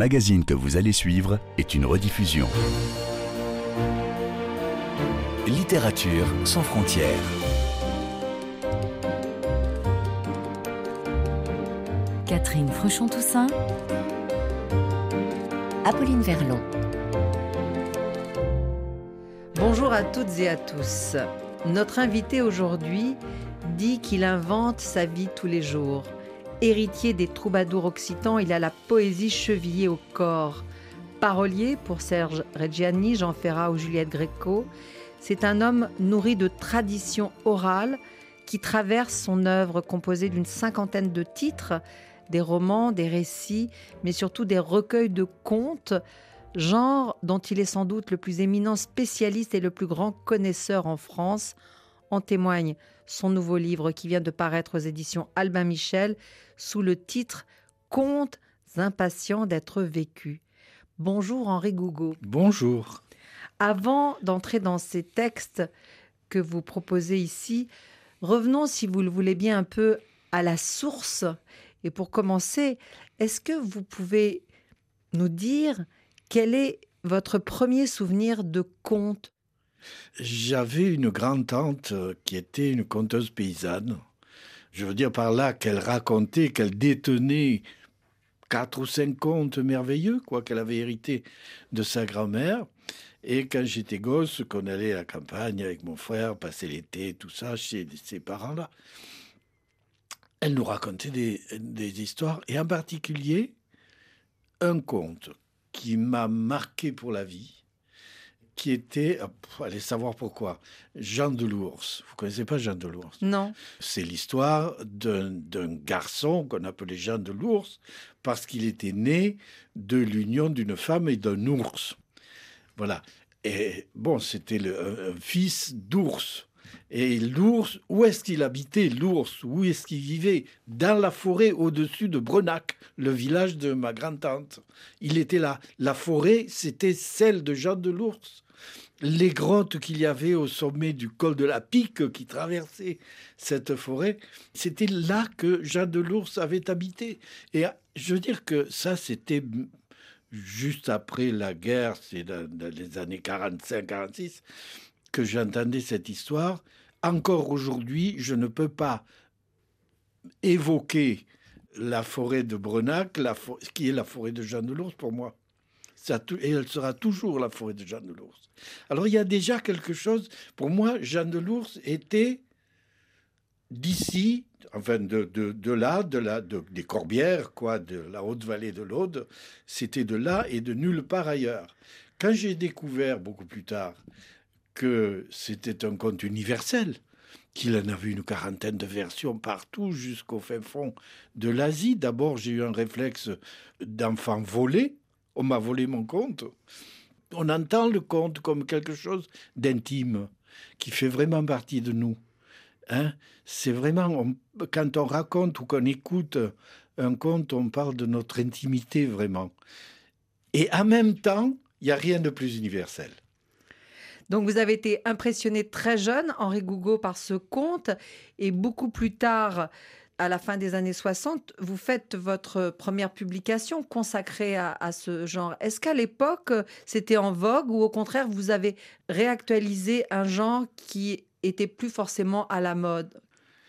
magazine que vous allez suivre est une rediffusion. Littérature sans frontières. Catherine Fruchon-Toussaint. Apolline Verlon. Bonjour à toutes et à tous. Notre invité aujourd'hui dit qu'il invente sa vie tous les jours. Héritier des troubadours occitans, il a la poésie chevillée au corps. Parolier pour Serge Reggiani, Jean Ferrat ou Juliette Gréco, c'est un homme nourri de traditions orales qui traverse son œuvre composée d'une cinquantaine de titres, des romans, des récits, mais surtout des recueils de contes, genre dont il est sans doute le plus éminent spécialiste et le plus grand connaisseur en France. En témoigne son nouveau livre qui vient de paraître aux éditions Albin Michel sous le titre Contes impatients d'être vécus. Bonjour Henri Gougaud. Bonjour. Avant d'entrer dans ces textes que vous proposez ici, revenons, si vous le voulez bien, un peu à la source. Et pour commencer, est-ce que vous pouvez nous dire quel est votre premier souvenir de conte J'avais une grand-tante qui était une conteuse paysanne je veux dire par là qu'elle racontait, qu'elle détenait quatre ou cinq contes merveilleux, quoi, qu'elle avait hérité de sa grand-mère. Et quand j'étais gosse, qu'on allait à la campagne avec mon frère, passer l'été, tout ça, chez ses parents-là, elle nous racontait des, des histoires, et en particulier un conte qui m'a marqué pour la vie qui était, ah, allez savoir pourquoi, Jean de l'Ours. Vous connaissez pas Jean de l'Ours? Non. C'est l'histoire d'un garçon qu'on appelait Jean de l'Ours parce qu'il était né de l'union d'une femme et d'un ours. Voilà. Et bon, c'était un fils d'ours. Et l'ours, où est-ce qu'il habitait, l'ours? Où est-ce qu'il vivait? Dans la forêt au-dessus de Brenac, le village de ma grand-tante. Il était là. La forêt, c'était celle de Jean de l'Ours. Les grottes qu'il y avait au sommet du col de la Pique qui traversait cette forêt, c'était là que Jean de l'Ours avait habité. Et je veux dire que ça, c'était juste après la guerre, c'est dans les années 45-46 que j'entendais cette histoire. Encore aujourd'hui, je ne peux pas évoquer la forêt de Brenac, la qui est la forêt de Jean de l'Ours pour moi. Et elle sera toujours la forêt de Jean de l'Ours. Alors il y a déjà quelque chose, pour moi, Jean de l'Ours était d'ici, enfin de, de, là, de la, des Corbières, quoi, de la haute vallée de l'Aude, c'était de là et de nulle part ailleurs. Quand j'ai découvert beaucoup plus tard que c'était un conte universel, qu'il en avait une quarantaine de versions partout jusqu'au fin fond de l'Asie. D'abord, j'ai eu un réflexe d'enfant volé. On m'a volé mon conte. On entend le conte comme quelque chose d'intime, qui fait vraiment partie de nous. Hein C'est vraiment, quand on raconte ou qu'on écoute un conte, on parle de notre intimité vraiment. Et en même temps, il n'y a rien de plus universel. Donc vous avez été impressionné très jeune, Henri Gougaud, par ce conte, et beaucoup plus tard, à la fin des années 60, vous faites votre première publication consacrée à, ce genre. Est-ce qu'à l'époque, c'était en vogue ou au contraire, vous avez réactualisé un genre qui était plus forcément à la mode?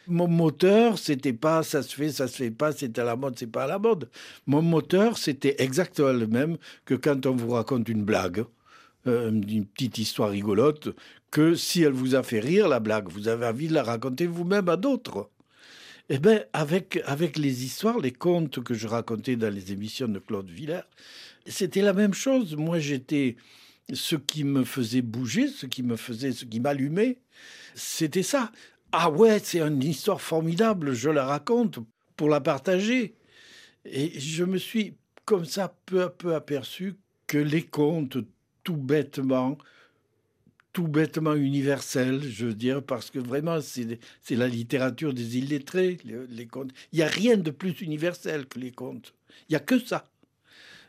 Mon moteur, c'était pas ça se fait, ça se fait pas, c'est à la mode, c'est pas à la mode. Mon moteur, c'était exactement le même que quand on vous raconte une blague. Euh, une petite histoire rigolote, que si elle vous a fait rire, la blague, vous avez envie de la raconter vous-même à d'autres. Eh bien, avec, avec les histoires, les contes que je racontais dans les émissions de Claude Villers, c'était la même chose. Moi, j'étais. Ce qui me faisait bouger, ce qui me faisait, ce qui m'allumait, c'était ça. Ah ouais, c'est une histoire formidable, je la raconte pour la partager. Et je me suis comme ça peu à peu aperçu que les contes, tout bêtement, tout bêtement universel, je veux dire, parce que vraiment, c'est la littérature des illettrés, les, les contes. Il n'y a rien de plus universel que les contes. Il n'y a que ça,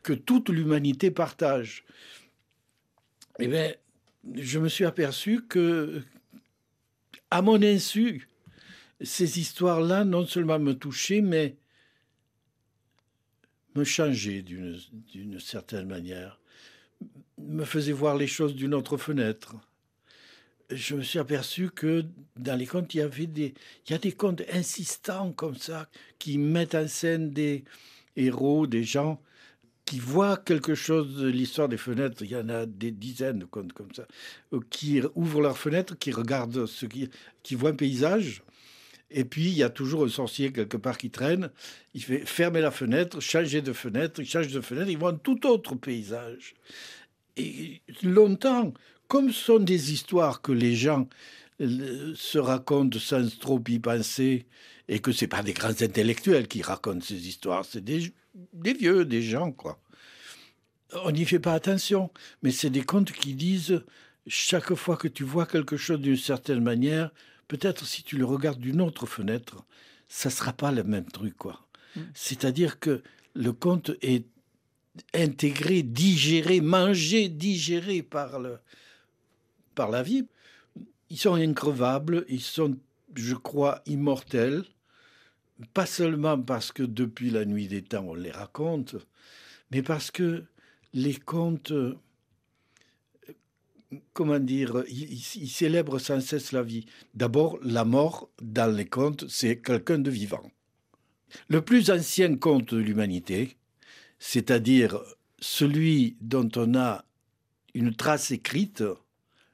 que toute l'humanité partage. Eh bien, je me suis aperçu que, à mon insu, ces histoires-là, non seulement me touchaient, mais me changeait d'une certaine manière, me faisait voir les choses d'une autre fenêtre. Je me suis aperçu que dans les contes, il y avait des, il y a des contes insistants comme ça, qui mettent en scène des héros, des gens qui voient quelque chose de l'histoire des fenêtres. Il y en a des dizaines de contes comme ça, euh, qui ouvrent leurs fenêtres, qui regardent ce qui, qui voient un paysage et puis, il y a toujours un sorcier quelque part qui traîne. Il fait fermer la fenêtre, changer de fenêtre, il change de fenêtre, il voit un tout autre paysage. Et longtemps, comme ce sont des histoires que les gens euh, se racontent sans trop y penser, et que ce pas des grands intellectuels qui racontent ces histoires, c'est des, des vieux, des gens, quoi. On n'y fait pas attention, mais c'est des contes qui disent chaque fois que tu vois quelque chose d'une certaine manière, peut-être si tu le regardes d'une autre fenêtre, ça sera pas le même truc, quoi. Mm. C'est-à-dire que le conte est intégré, digéré, mangé, digéré par, le, par la vie. Ils sont increvables, ils sont, je crois, immortels, pas seulement parce que depuis la nuit des temps on les raconte, mais parce que les contes comment dire, il, célèbre sans cesse la vie. D'abord, la mort, dans les contes, c'est quelqu'un de vivant. Le plus ancien conte de l'humanité, c'est-à-dire celui dont on a une trace écrite,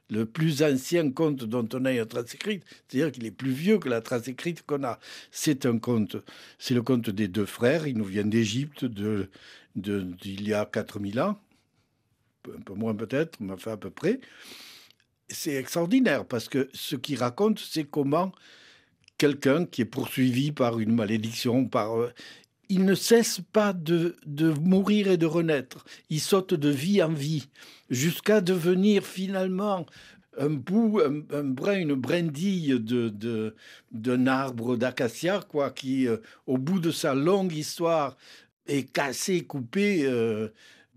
le plus ancien conte dont on a une trace écrite, c'est-à-dire qu'il est plus vieux que la trace écrite qu'on a. C'est un conte, c'est le conte des deux frères, il nous vient d'Égypte de, d'il y a 4000 ans un peu moins peut-être, mais enfin à peu près. C'est extraordinaire parce que ce qu'il raconte, c'est comment quelqu'un qui est poursuivi par une malédiction, par euh, il ne cesse pas de, de, mourir et de renaître. Il saute de vie en vie jusqu'à devenir finalement un bout, un, brin, une brindille de, d'un arbre d'acacia, quoi, qui, euh, au bout de sa longue histoire, est cassé, coupé. Euh,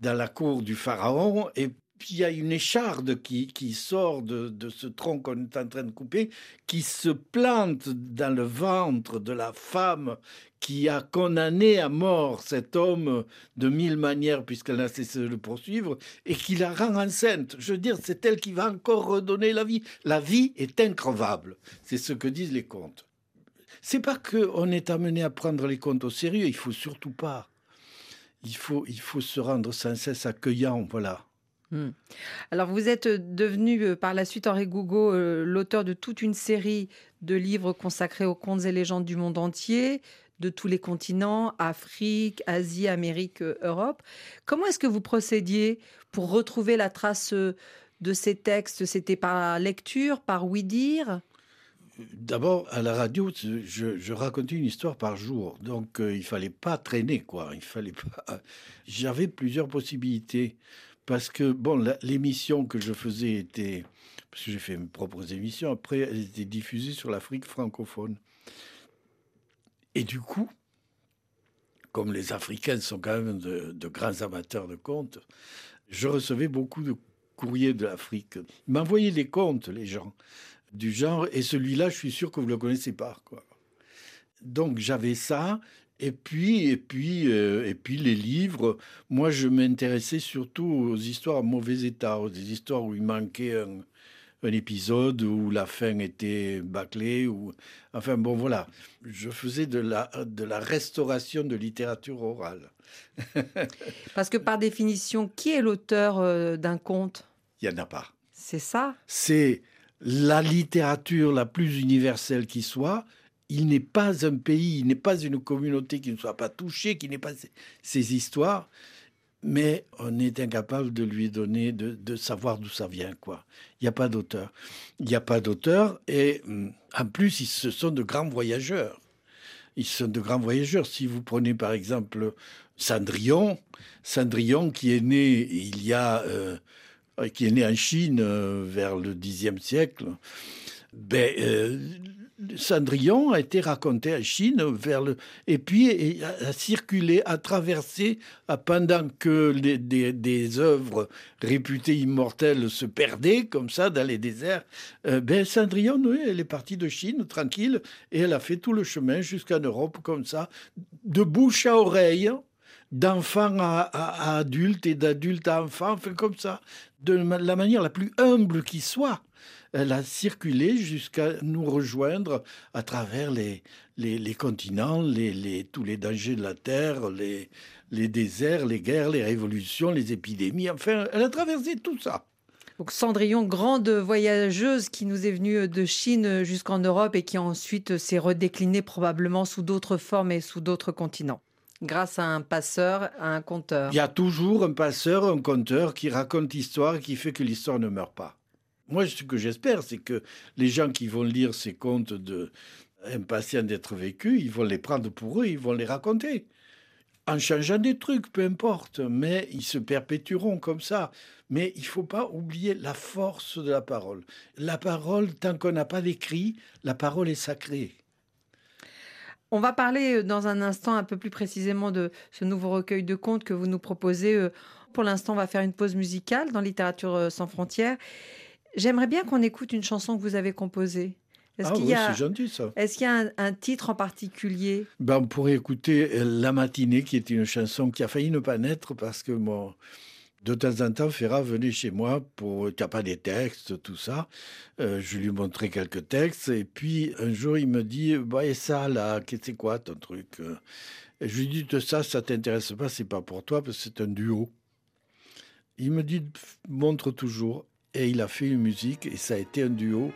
dans la cour du pharaon et il y a une écharde qui, qui sort de, de, ce tronc qu'on est en train de couper, qui se plante dans le ventre de la femme qui a condamné à mort cet homme de mille manières puisqu'elle n'a cessé de le poursuivre et qui la rend enceinte. Je veux dire, c'est elle qui va encore redonner la vie. La vie est increvable. C'est ce que disent les contes. C'est pas qu'on est amené à prendre les contes au sérieux, il faut surtout pas il faut, il faut se rendre sans cesse accueillant, voilà. Hmm. Alors, vous êtes devenu euh, par la suite, Henri Gougo, euh, l'auteur de toute une série de livres consacrés aux contes et légendes du monde entier, de tous les continents, Afrique, Asie, Amérique, euh, Europe. Comment est-ce que vous procédiez pour retrouver la trace de ces textes? C'était par lecture, par oui-dire D'abord, à la radio, je, racontais une histoire par jour, donc euh, il fallait pas traîner, quoi. Il fallait pas. J'avais plusieurs possibilités parce que bon, l'émission que je faisais était parce que j'ai fait mes propres émissions. Après, elle était diffusée sur l'Afrique francophone. Et du coup, comme les Africains sont quand même de, grands amateurs de contes, je recevais beaucoup de courriers de l'Afrique. Ils m'envoyaient des contes, les gens du genre. Et celui-là, je suis sûr que vous ne le connaissez pas. Donc j'avais ça. Et puis, et puis, euh, et puis les livres. Moi, je m'intéressais surtout aux histoires en mauvais état, aux histoires où il manquait un, un épisode où la fin était bâclée ou enfin bon voilà. Je faisais de la de la restauration de littérature orale. Parce que par définition qui est l'auteur euh, d'un conte? Il y en a pas. C'est ça? C'est la littérature la plus universelle qui soit, il n'est pas un pays, il n'est pas une communauté qui ne soit pas touchée, qui n'ait pas ces histoires, mais on est incapable de lui donner, de, savoir d'où ça vient, quoi. Il n'y a pas d'auteur. Il n'y a pas d'auteur, et hum, en plus, ce sont de grands voyageurs. Ils sont de grands voyageurs. Si vous prenez par exemple Cendrillon, Cendrillon qui est né il y a euh, qui est né en Chine euh, vers le Xe siècle, ben, euh, Cendrillon a été raconté en Chine vers le et puis a, circulé, a traversé pendant que des, des, œuvres réputées immortelles se perdaient comme ça dans les déserts. ben Cendrillon, oui, elle est partie de Chine tranquille et elle a fait tout le chemin jusqu'en Europe comme ça, de bouche à oreille d'enfant à, à, adulte et d'adulte à enfant, enfin comme ça, de la manière la plus humble qui soit. Elle a circulé jusqu'à nous rejoindre à travers les, les, continents, les, tous les dangers de la Terre, les, les déserts, les guerres, les révolutions, les épidémies. Enfin, elle a traversé tout ça. Donc Cendrillon, grande voyageuse qui nous est venue de Chine jusqu'en Europe et qui ensuite s'est redéclinée probablement sous d'autres formes et sous d'autres continents. Grâce à un passeur, à un conteur. Il y a toujours un passeur, un conteur qui raconte l'histoire et qui fait que l'histoire ne meurt pas. Moi, ce que j'espère, c'est que les gens qui vont lire ces contes impatients d'être vécus, ils vont les prendre pour eux, ils vont les raconter en changeant des trucs, peu importe, mais ils se perpétueront comme ça. Mais il ne faut pas oublier la force de la parole. La parole, tant qu'on n'a pas d'écrit, la parole est sacrée. On va parler euh, dans un instant un peu plus précisément de ce nouveau recueil de contes que vous nous proposez. Euh, pour l'instant, on va faire une pause musicale dans Littérature euh, sans frontières. J'aimerais bien qu'on écoute une chanson que vous avez composée. Est-ce ah qu'il y a, Est-ce qu'il y a un, titre en particulier? Ben, On pourrait écouter La matinée, qui est une chanson qui a failli ne pas naître parce que de temps en temps, Ferrat venait chez moi pour qu'il n'y a pas des textes, tout ça. Euh, je lui montrais quelques textes et puis un jour il me dit bah, et ça là, c'est quoi ton truc et Je lui dis de ça, ça t'intéresse pas, c'est pas pour toi parce que c'est un duo. Il me dit montre toujours et il a fait une musique et ça a été un duo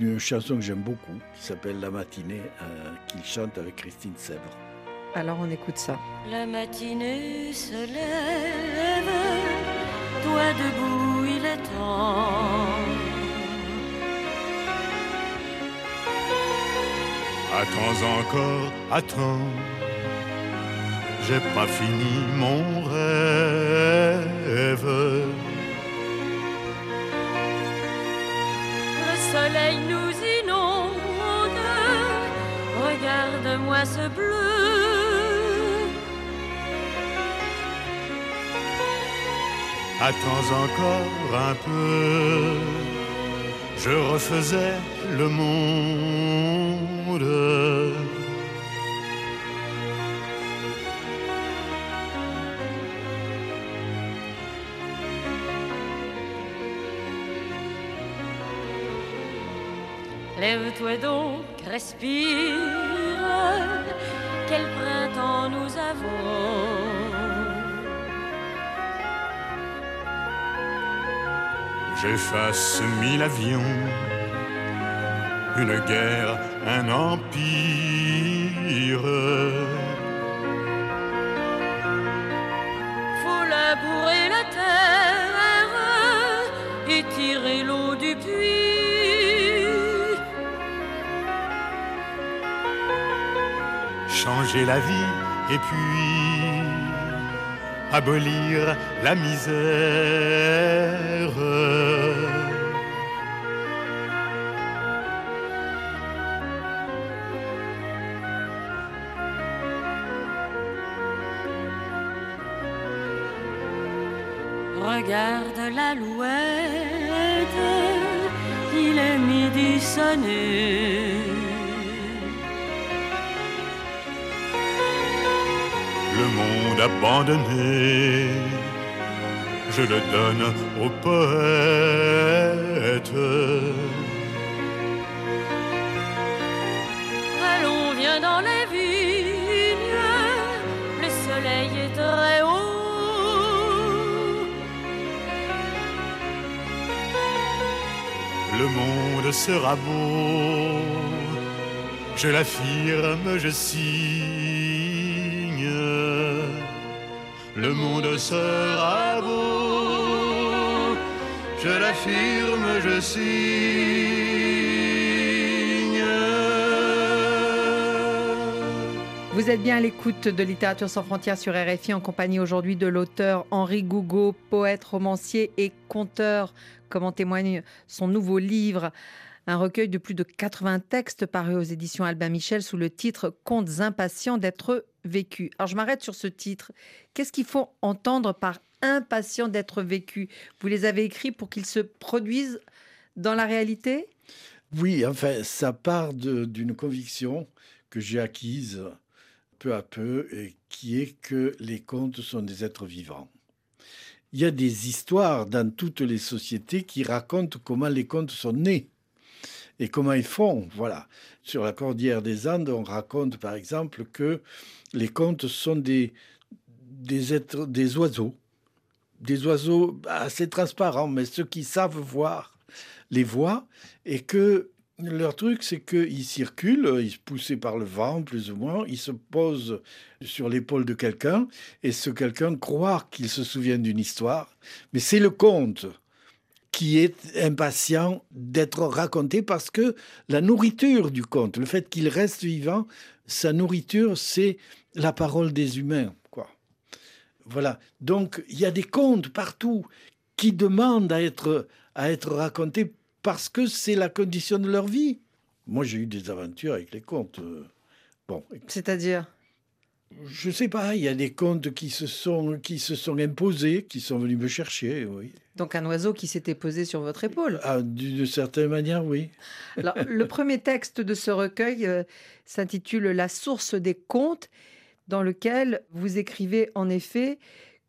une chanson que j'aime beaucoup, qui s'appelle La matinée, euh, qu'il chante avec Christine Sèvres. Alors on écoute ça. La matinée se lève, toi debout, il est temps. Attends encore, attends, j'ai pas fini mon rêve. Soleil nous inonde, regarde-moi ce bleu. Attends encore un peu, je refaisais le monde. Lève-toi donc, respire, quel printemps nous avons. J'efface mille avions, une guerre, un empire. Changer la vie et puis abolir la misère. Regarde l'alouette, il est midi sonné. Monde abandonné, je le donne aux poètes. Allons, viens dans les vignes, le soleil est très haut. Le monde sera beau, je l'affirme, je signe le monde sera beau. Je l'affirme, je signe. Vous êtes bien à l'écoute de Littérature sans frontières sur RFI en compagnie aujourd'hui de l'auteur Henri Gougaud, poète, romancier et conteur, comme en témoigne son nouveau livre un recueil de plus de 80 textes paru aux éditions Albin Michel sous le titre Contes impatients d'être vécus. Alors je m'arrête sur ce titre. Qu'est-ce qu'il faut entendre par impatient d'être vécu Vous les avez écrits pour qu'ils se produisent dans la réalité? Oui, enfin, ça part d'une conviction que j'ai acquise peu à peu, et qui est que les contes sont des êtres vivants. Il y a des histoires dans toutes les sociétés qui racontent comment les contes sont nés et comment ils font. Voilà. Sur la cordillère des Andes, on raconte par exemple que les contes sont des, des oiseaux, des oiseaux assez transparents, mais ceux qui savent voir les voient et que leur truc, c'est qu'ils circulent, ils sont poussés par le vent, plus ou moins, ils se posent sur l'épaule de quelqu'un, et ce quelqu'un croit qu'il se souvient d'une histoire, mais c'est le conte qui est impatient d'être raconté parce que la nourriture du conte, le fait qu'il reste vivant, sa nourriture, c'est la parole des humains. Quoi. Voilà. Donc, il y a des contes partout qui demandent à être, à être racontés parce que c'est la condition de leur vie. Moi, j'ai eu des aventures avec les contes. Euh, bon. C'est-à-dire? Je sais pas, il y a des contes qui se sont, qui se sont imposés, qui sont venus me chercher, oui. Donc un oiseau qui s'était posé sur votre épaule. Ah, d'une certaine manière, oui. Alors, le premier texte de ce recueil euh, s'intitule La source des contes, dans lequel vous écrivez en effet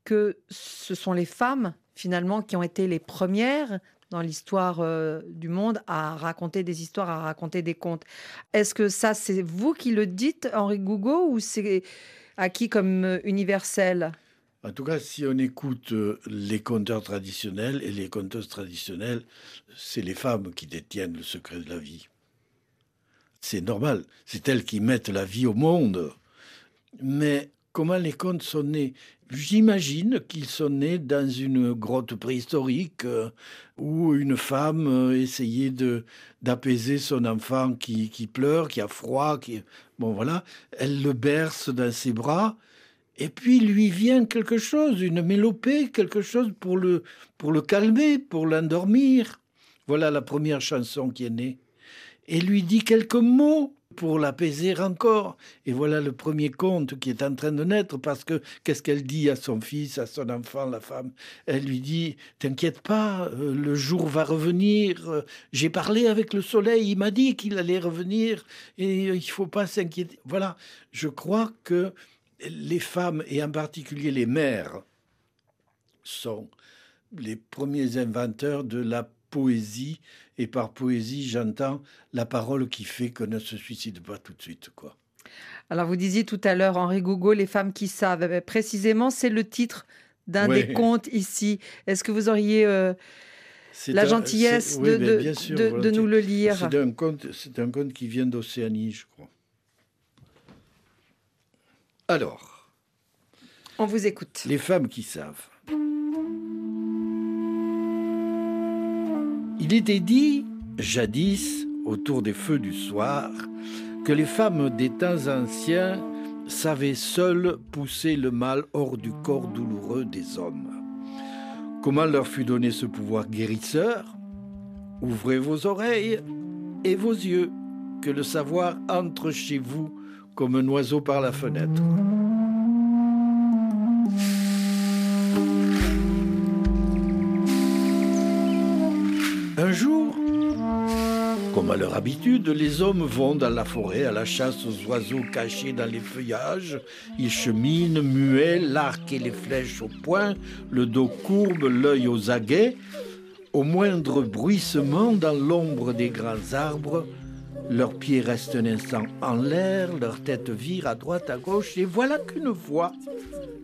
que ce sont les femmes finalement qui ont été les premières dans l'histoire euh, du monde à raconter des histoires, à raconter des contes. Est-ce que ça, c'est vous qui le dites, Henri Gougo, ou c'est acquis comme euh, universel? En tout cas, si on écoute euh, les conteurs traditionnels et les conteuses traditionnelles, c'est les femmes qui détiennent le secret de la vie. C'est normal, c'est elles qui mettent la vie au monde. Mais comment les contes sont nés? J'imagine qu'ils sont nés dans une grotte préhistorique euh, où une femme euh, essayait de d'apaiser son enfant qui, qui, pleure, qui a froid, qui bon voilà, elle le berce dans ses bras et puis lui vient quelque chose, une mélopée, quelque chose pour le pour le calmer, pour l'endormir. Voilà la première chanson qui est née. Et lui dit quelques mots pour l'apaiser encore. Et voilà le premier conte qui est en train de naître parce que qu'est-ce qu'elle dit à son fils, à son enfant, la femme? Elle lui dit T'inquiète pas, euh, le jour va revenir. Euh, j'ai parlé avec le soleil, il m'a dit qu'il allait revenir et il faut pas s'inquiéter. Voilà, je crois que les femmes et en particulier les mères sont les premiers inventeurs de la poésie, et par poésie, j'entends la parole qui fait qu'on ne se suicide pas tout de suite, quoi. Alors, vous disiez tout à l'heure, Henri Gougo, les femmes qui savent. Eh ben, précisément, c'est le titre d'un des contes ici. Est-ce que vous auriez euh, la gentillesse de, de, de, nous le lire? C'est un, conte, c'est un conte qui vient d'Océanie, je crois. Alors. On vous écoute. Les femmes qui savent. Il était dit, jadis, autour des feux du soir, que les femmes des temps anciens savaient seules pousser le mal hors du corps douloureux des hommes. Comment leur fut donné ce pouvoir guérisseur? Ouvrez vos oreilles et vos yeux, que le savoir entre chez vous comme un oiseau par la fenêtre. Comme à leur habitude, les hommes vont dans la forêt à la chasse aux oiseaux cachés dans les feuillages. Ils cheminent, muets, l'arc et les flèches au poing, le dos courbe, l'œil aux aguets. Au moindre bruissement dans l'ombre des grands arbres, leurs pieds restent un instant en l'air, leur tête vire à droite, à gauche, et voilà qu'une voix,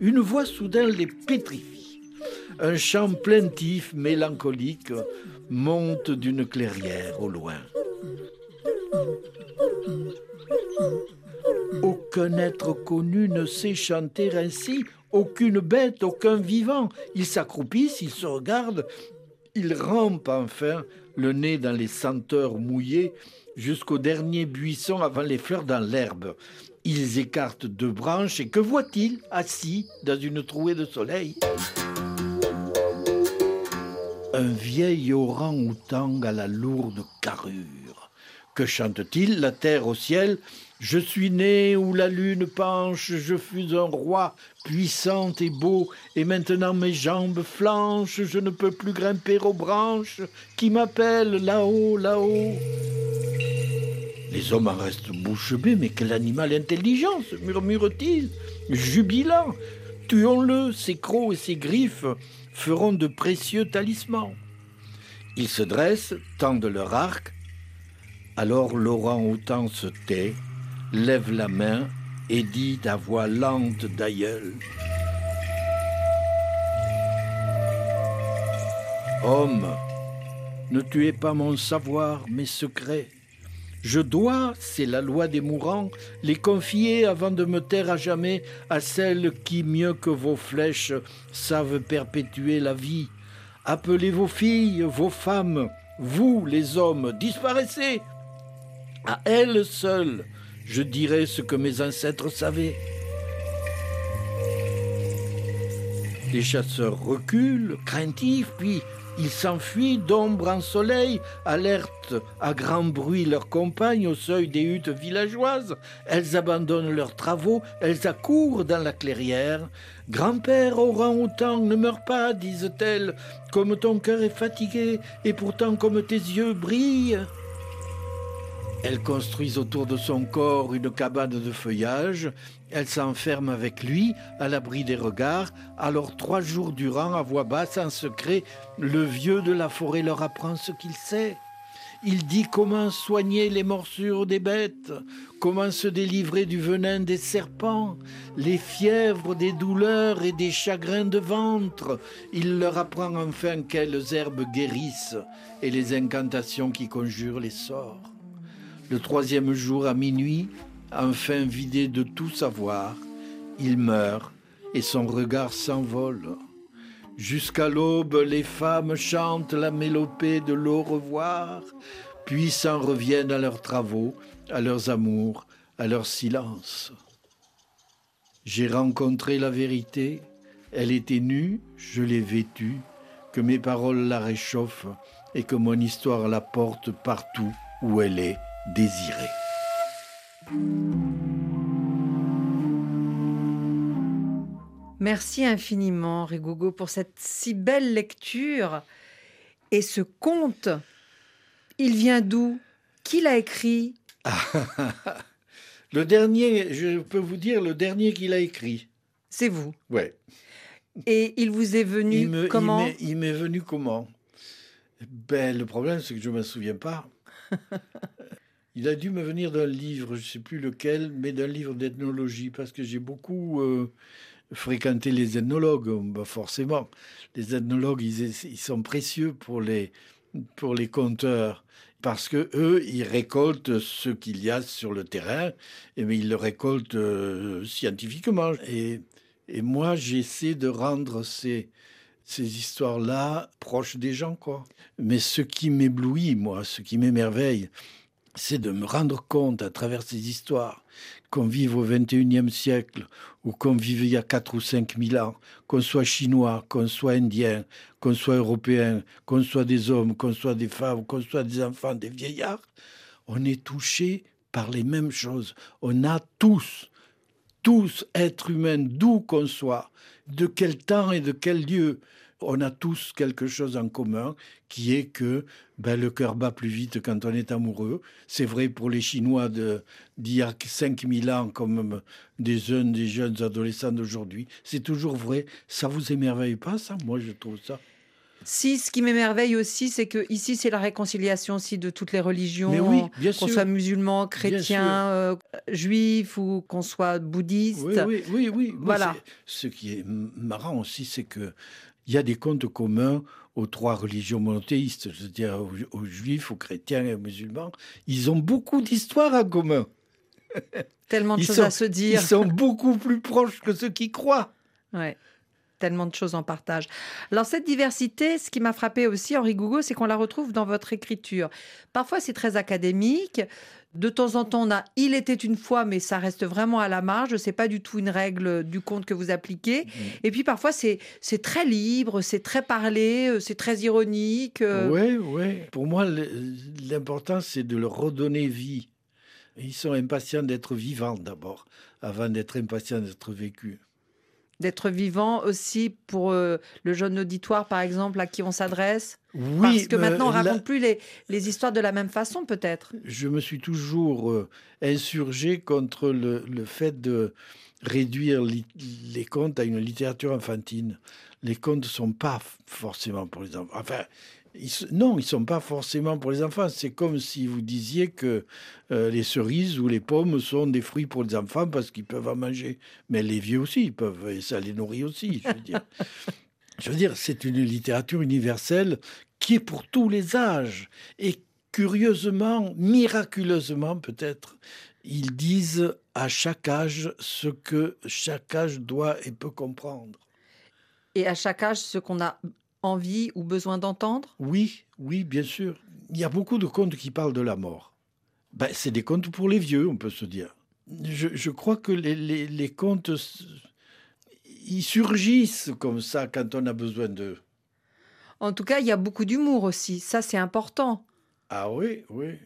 une voix soudain les pétrifie. Un chant plaintif, mélancolique, monte d'une clairière au loin. Aucun être connu ne sait chanter ainsi, aucune bête, aucun vivant. Ils s'accroupissent, ils se regardent, ils rampent enfin, le nez dans les senteurs mouillées, jusqu'au dernier buisson avant les fleurs dans l'herbe. Ils écartent deux branches et que voit-il assis dans une trouée de soleil? Un vieil orang-outang à la lourde carrure. Que chante-t-il La terre au ciel? Je suis né où la lune penche, je fus un roi puissant et beau, et maintenant mes jambes flanchent, je ne peux plus grimper aux branches, qui m'appelle là-haut, là-haut Les hommes en restent bouche bée, mais quel animal intelligent, se murmure-t-il, jubilant. Tuons-le, ses crocs et ses griffes feront de précieux talismans. Ils se dressent, tendent leur arc. Alors Laurent Autant se tait, lève la main et dit à voix lente d'aïeul. Homme, ne tuez pas mon savoir, mes secrets. Je dois, c'est la loi des mourants, les confier avant de me taire à jamais à celles qui, mieux que vos flèches, savent perpétuer la vie. Appelez vos filles, vos femmes, vous, les hommes, disparaissez. À elles seules, je dirai ce que mes ancêtres savaient. Les chasseurs reculent, craintifs, puis ils s'enfuient d'ombre en soleil, alertent à grand bruit leurs compagnes au seuil des huttes villageoises. Elles abandonnent leurs travaux, elles accourent dans la clairière. Grand-père orang-outan, ne meurs pas, disent-elles, comme ton cœur est fatigué, et pourtant comme tes yeux brillent. Elles construisent autour de son corps une cabane de feuillage. Elles s'enferment avec lui, à l'abri des regards. Alors trois jours durant, à voix basse, en secret, le vieux de la forêt leur apprend ce qu'il sait. Il dit comment soigner les morsures des bêtes, comment se délivrer du venin des serpents, les fièvres des douleurs et des chagrins de ventre. Il leur apprend enfin quelles herbes guérissent et les incantations qui conjurent les sorts. Le troisième jour à minuit, enfin vidé de tout savoir, il meurt et son regard s'envole. Jusqu'à l'aube, les femmes chantent la mélopée de l'au revoir, puis s'en reviennent à leurs travaux, à leurs amours, à leur silence. J'ai rencontré la vérité, elle était nue, je l'ai vêtue, que mes paroles la réchauffent et que mon histoire la porte partout où elle est désiré. Merci infiniment, Rigogo, pour cette si belle lecture. Et ce conte, il vient d'où? Qui l'a écrit? Le dernier, je peux vous dire, le dernier qu'il a écrit. C'est vous. Ouais. Et il vous est venu Il me- comment? il m'est- Il m'est venu comment? Ben, le problème, c'est que je ne me souviens pas. Il a dû me venir d'un livre, je ne sais plus lequel, mais d'un livre d'ethnologie, parce que j'ai beaucoup euh, fréquenté les ethnologues, ben, forcément. Les ethnologues, ils, ils sont précieux pour les, pour les conteurs, parce que eux, ils récoltent ce qu'il y a sur le terrain, et mais ils le récoltent euh, scientifiquement. Et, et moi, j'essaie de rendre ces, ces histoires-là proches des gens, quoi. Mais ce qui m'éblouit, moi, ce qui m'émerveille, c'est de me rendre compte à travers ces histoires qu'on vive au XXIe siècle ou qu'on vive il y a 4 ou 5 000 ans, qu'on soit chinois, qu'on soit indien, qu'on soit européen, qu'on soit des hommes, qu'on soit des femmes, qu'on soit des enfants, des vieillards, on est touché par les mêmes choses. On a tous, tous êtres humains, d'où qu'on soit, de quel temps et de quel lieu, on a tous quelque chose en commun, qui est que ben, le cœur bat plus vite quand on est amoureux. C'est vrai pour les Chinois d'il y a 5000 ans, comme des jeunes, des jeunes adolescents d'aujourd'hui. C'est toujours vrai. Ça vous émerveille pas, ça? Moi, je trouve ça. Si, ce qui m'émerveille aussi, c'est que ici, c'est la réconciliation aussi de toutes les religions. Oui, bien Qu'on soit musulman, chrétien, euh, juif ou qu'on soit bouddhiste. Oui, oui, oui. oui. Voilà. Ce qui est marrant aussi, c'est que il y a des comptes communs aux trois religions monothéistes, c'est-à-dire aux, aux juifs, aux chrétiens et aux musulmans. Ils ont beaucoup d'histoires en commun. Tellement de Ils choses sont- à se Ils dire. sont beaucoup plus proches que ceux qui croient. Ouais. Tellement de choses en partage. Alors cette diversité, ce qui m'a frappé aussi, Henri Gougo, c'est qu'on la retrouve dans votre écriture. Parfois c'est très académique. De temps en temps, on a Il était une fois, mais ça reste vraiment à la marge. C'est pas du tout une règle du conte que vous appliquez. Et puis parfois c'est très libre, c'est très parlé, euh, c'est très ironique. euh. Oui, oui. Pour moi, l'important, c'est de leur redonner vie. Ils sont impatients d'être vivants d'abord, avant d'être impatients d'être vécus. D'être vivant aussi pour euh, le jeune auditoire, par exemple, à qui on s'adresse? Oui, Parce que maintenant, on là- raconte plus les, les histoires de la même façon, peut-être. je me suis toujours euh, insurgé contre le, le fait de réduire li- les contes à une littérature enfantine. Les contes ne sont pas forcément pour les enfants. Enfin, ils non, ils ne sont pas forcément pour les enfants. C'est comme si vous disiez que euh, les cerises ou les pommes sont des fruits pour les enfants parce qu'ils peuvent en manger. Mais les vieux aussi, ils peuvent, et ça les nourrit aussi, je veux dire. Je veux dire, c'est une littérature universelle qui est pour tous les âges. Et curieusement, miraculeusement peut-être, ils disent à chaque âge ce que chaque âge doit et peut comprendre. Et à chaque âge, ce qu'on a envie ou besoin d'entendre? Oui, oui, bien sûr. Il y a beaucoup de contes qui parlent de la mort. Ben, c'est des contes pour les vieux, on peut se dire. Je, je crois que les, les, les contes, ils surgissent comme ça quand on a besoin d'eux. En tout cas, il y a beaucoup d'humour aussi. Ça, c'est important. Ah oui, oui.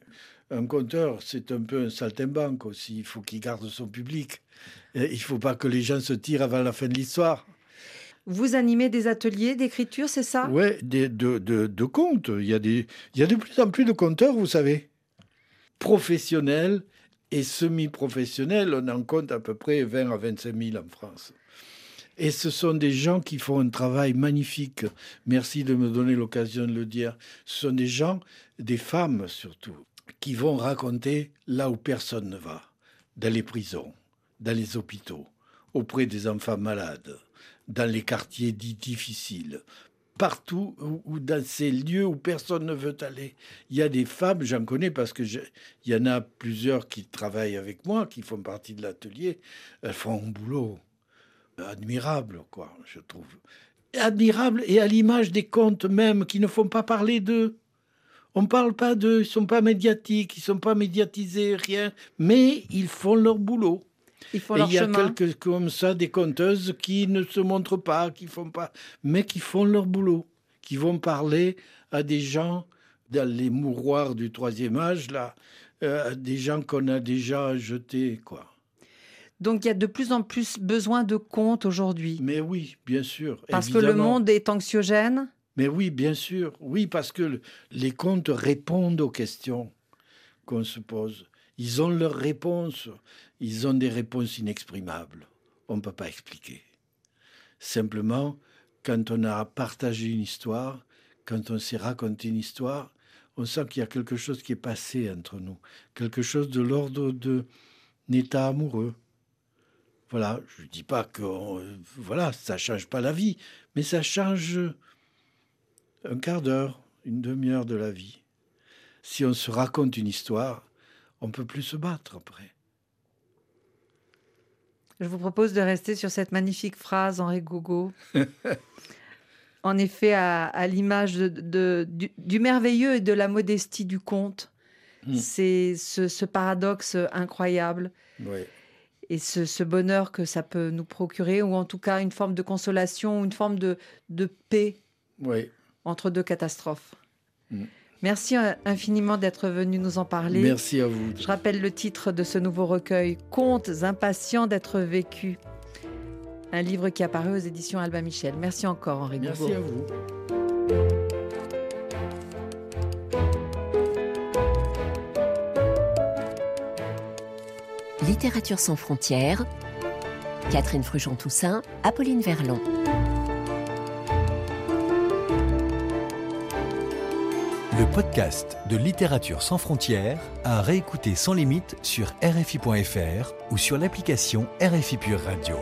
Un conteur, c'est un peu un saltimbanque aussi. Il faut qu'il garde son public. Il ne faut pas que les gens se tirent avant la fin de l'histoire. Vous animez des ateliers d'écriture, c'est ça? Oui, de, de, de contes. Il y, a il y a de plus en plus de conteurs, vous savez. Professionnels et semi-professionnels, on en compte à peu près 20 à 25 000 en France. Et ce sont des gens qui font un travail magnifique. Merci de me donner l'occasion de le dire. Ce sont des gens, des femmes surtout, qui vont raconter là où personne ne va, dans les prisons, dans les hôpitaux, auprès des enfants malades, dans les quartiers dits difficiles, partout où dans ces lieux où personne ne veut aller. Il y a des femmes, j'en connais parce que il y en a plusieurs qui travaillent avec moi, qui font partie de l'atelier. Elles font un boulot admirable, quoi, je trouve. Admirable et à l'image des contes même qui ne font pas parler d'eux. On ne parle pas d'eux, ils ne sont pas médiatiques, ils ne sont pas médiatisés, rien, mais ils font leur boulot. Il y a chemin. quelques comme ça des conteuses qui ne se montrent pas, qui font pas, mais qui font leur boulot, qui vont parler à des gens dans les mouroirs du troisième âge là, euh, à des gens qu'on a déjà jetés quoi. Donc, il y a de plus en plus besoin de contes aujourd'hui. Mais oui, bien sûr. Parce que le monde est anxiogène. Mais oui, bien sûr. Oui, parce que le- les contes répondent aux questions qu'on se pose. Ils ont leurs réponses. Ils ont des réponses inexprimables. On ne peut pas expliquer. Simplement, quand on a partagé une histoire, quand on s'est raconté une histoire, on sent qu'il y a quelque chose qui est passé entre nous. Quelque chose de l'ordre d'un état amoureux. Voilà, je ne dis pas que on- voilà, ça change pas la vie, mais ça change un quart d'heure, une demi-heure de la vie. Si on se raconte une histoire, on peut plus se battre après. Je vous propose de rester sur cette magnifique phrase, Henri Gogo. en effet, à, à l'image de, de- du, du merveilleux et de la modestie du conte, Mm. c'est ce, ce paradoxe incroyable Oui. et ce, ce bonheur que ça peut nous procurer, ou en tout cas une forme de consolation, une forme de, de paix Oui. entre deux catastrophes. Mm. Merci euh, infiniment d'être venu nous en parler. Merci à vous. Je rappelle le titre de ce nouveau recueil, Contes impatients d'être vécus. Un livre qui apparaît aux éditions Albin Michel. Merci encore, Henri Merci à vous. Littérature sans frontières. Catherine Fruchon-Toussaint, Apolline Verlon. Le podcast de Littérature sans frontières à réécouter sans limite sur RFI.fr ou sur l'application RFI Pure Radio.